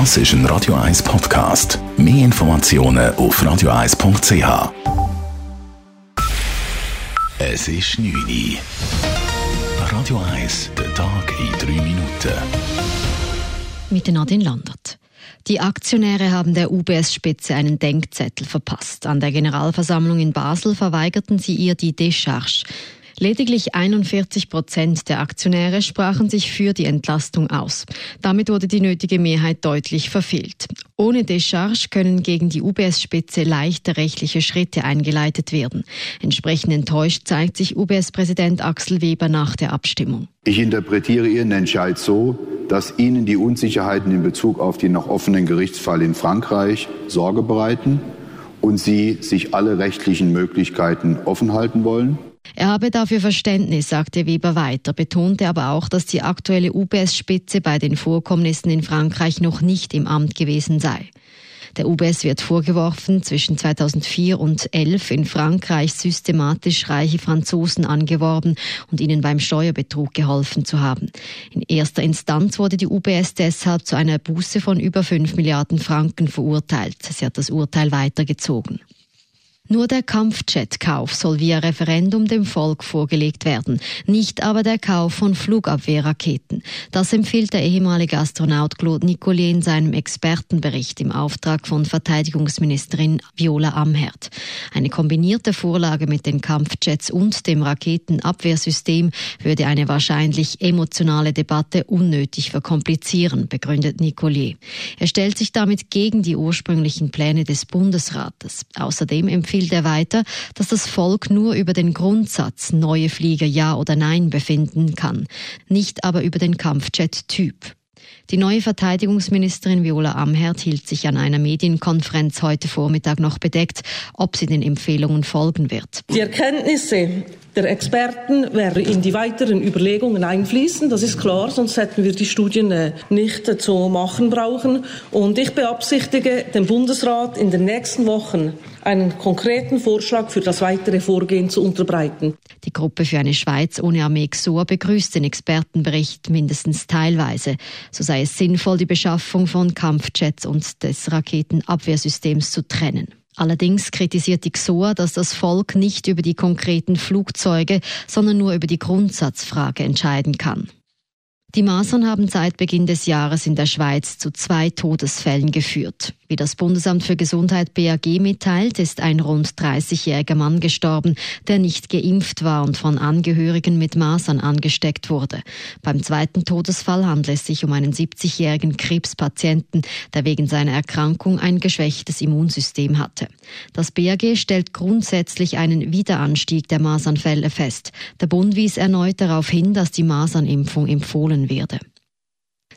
Das ist ein Radio 1 Podcast. Mehr Informationen auf radio1.ch. Es ist 9 Uhr. Radio 1, der Tag in 3 Minuten. Mit Nadine Landert. Die Aktionäre haben der UBS-Spitze einen Denkzettel verpasst. An der Generalversammlung in Basel verweigerten sie ihr die Décharge. Lediglich 41 Prozent der Aktionäre sprachen sich für die Entlastung aus. Damit wurde die nötige Mehrheit deutlich verfehlt. Ohne Descharge können gegen die UBS-Spitze leichte rechtliche Schritte eingeleitet werden. Entsprechend enttäuscht zeigt sich UBS-Präsident Axel Weber nach der Abstimmung. Ich interpretiere Ihren Entscheid so, dass Ihnen die Unsicherheiten in Bezug auf den noch offenen Gerichtsfall in Frankreich Sorge bereiten und Sie sich alle rechtlichen Möglichkeiten offen halten wollen. Er habe dafür Verständnis, sagte Weber weiter, betonte aber auch, dass die aktuelle UBS-Spitze bei den Vorkommnissen in Frankreich noch nicht im Amt gewesen sei. Der UBS wird vorgeworfen, zwischen 2004 und 2011 in Frankreich systematisch reiche Franzosen angeworben und ihnen beim Steuerbetrug geholfen zu haben. In erster Instanz wurde die UBS deshalb zu einer Buße von über 5 Milliarden Franken verurteilt. Sie hat das Urteil weitergezogen. Nur der Kampfjet-Kauf soll via Referendum dem Volk vorgelegt werden, nicht aber der Kauf von Flugabwehrraketen. Das empfiehlt der ehemalige Astronaut Claude Nicollet in seinem Expertenbericht im Auftrag von Verteidigungsministerin Viola Amherd. Eine kombinierte Vorlage mit den Kampfjets und dem Raketenabwehrsystem würde eine wahrscheinlich emotionale Debatte unnötig verkomplizieren, begründet Nicollet. Er stellt sich damit gegen die ursprünglichen Pläne des Bundesrates. Außerdem empfiehlt er weiter, dass das Volk nur über den Grundsatz neue Flieger ja oder nein befinden kann, nicht aber über den Kampfjet-Typ. Die neue Verteidigungsministerin Viola Amherd hielt sich an einer Medienkonferenz heute Vormittag noch bedeckt, ob sie den Empfehlungen folgen wird. Die Erkenntnisse der Experten werden in die weiteren Überlegungen einfließen. Das ist klar, sonst hätten wir die Studien äh, nicht zu machen brauchen. Und ich beabsichtige, dem Bundesrat in den nächsten Wochen einen konkreten Vorschlag für das weitere Vorgehen zu unterbreiten. Gruppe für eine Schweiz ohne Armee XOR begrüßt den Expertenbericht mindestens teilweise. So sei es sinnvoll, die Beschaffung von Kampfjets und des Raketenabwehrsystems zu trennen. Allerdings kritisiert die XOA, dass das Volk nicht über die konkreten Flugzeuge, sondern nur über die Grundsatzfrage entscheiden kann. Die Masern haben seit Beginn des Jahres in der Schweiz zu zwei Todesfällen geführt. Wie das Bundesamt für Gesundheit BAG mitteilt, ist ein rund 30-jähriger Mann gestorben, der nicht geimpft war und von Angehörigen mit Masern angesteckt wurde. Beim zweiten Todesfall handelt es sich um einen 70-jährigen Krebspatienten, der wegen seiner Erkrankung ein geschwächtes Immunsystem hatte. Das BAG stellt grundsätzlich einen Wiederanstieg der Masernfälle fest. Der Bund wies erneut darauf hin, dass die Masernimpfung empfohlen werde.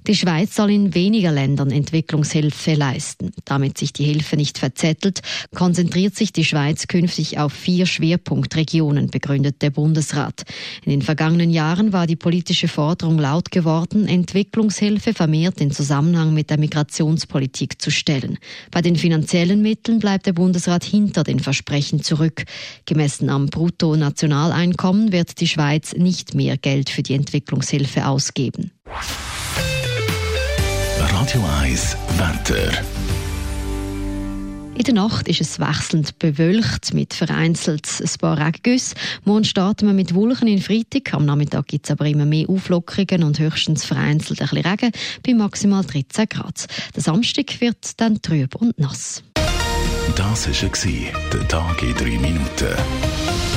Die Schweiz soll in weniger Ländern Entwicklungshilfe leisten. Damit sich die Hilfe nicht verzettelt, konzentriert sich die Schweiz künftig auf vier Schwerpunktregionen, begründet der Bundesrat. In den vergangenen Jahren war die politische Forderung laut geworden, Entwicklungshilfe vermehrt in Zusammenhang mit der Migrationspolitik zu stellen. Bei den finanziellen Mitteln bleibt der Bundesrat hinter den Versprechen zurück. Gemessen am Bruttonationaleinkommen wird die Schweiz nicht mehr Geld für die Entwicklungshilfe ausgeben. Radio 1 Wetter. In der Nacht ist es wechselnd bewölkt mit vereinzelt ein paar Regengüsse. Morgen starten wir mit Wolken in Freitag. Am Nachmittag gibt es aber immer mehr Auflockerungen und höchstens vereinzelt ein bisschen Regen bei maximal 13 Grad. Der Samstag wird dann trüb und nass. Das war der Tag in drei Minuten.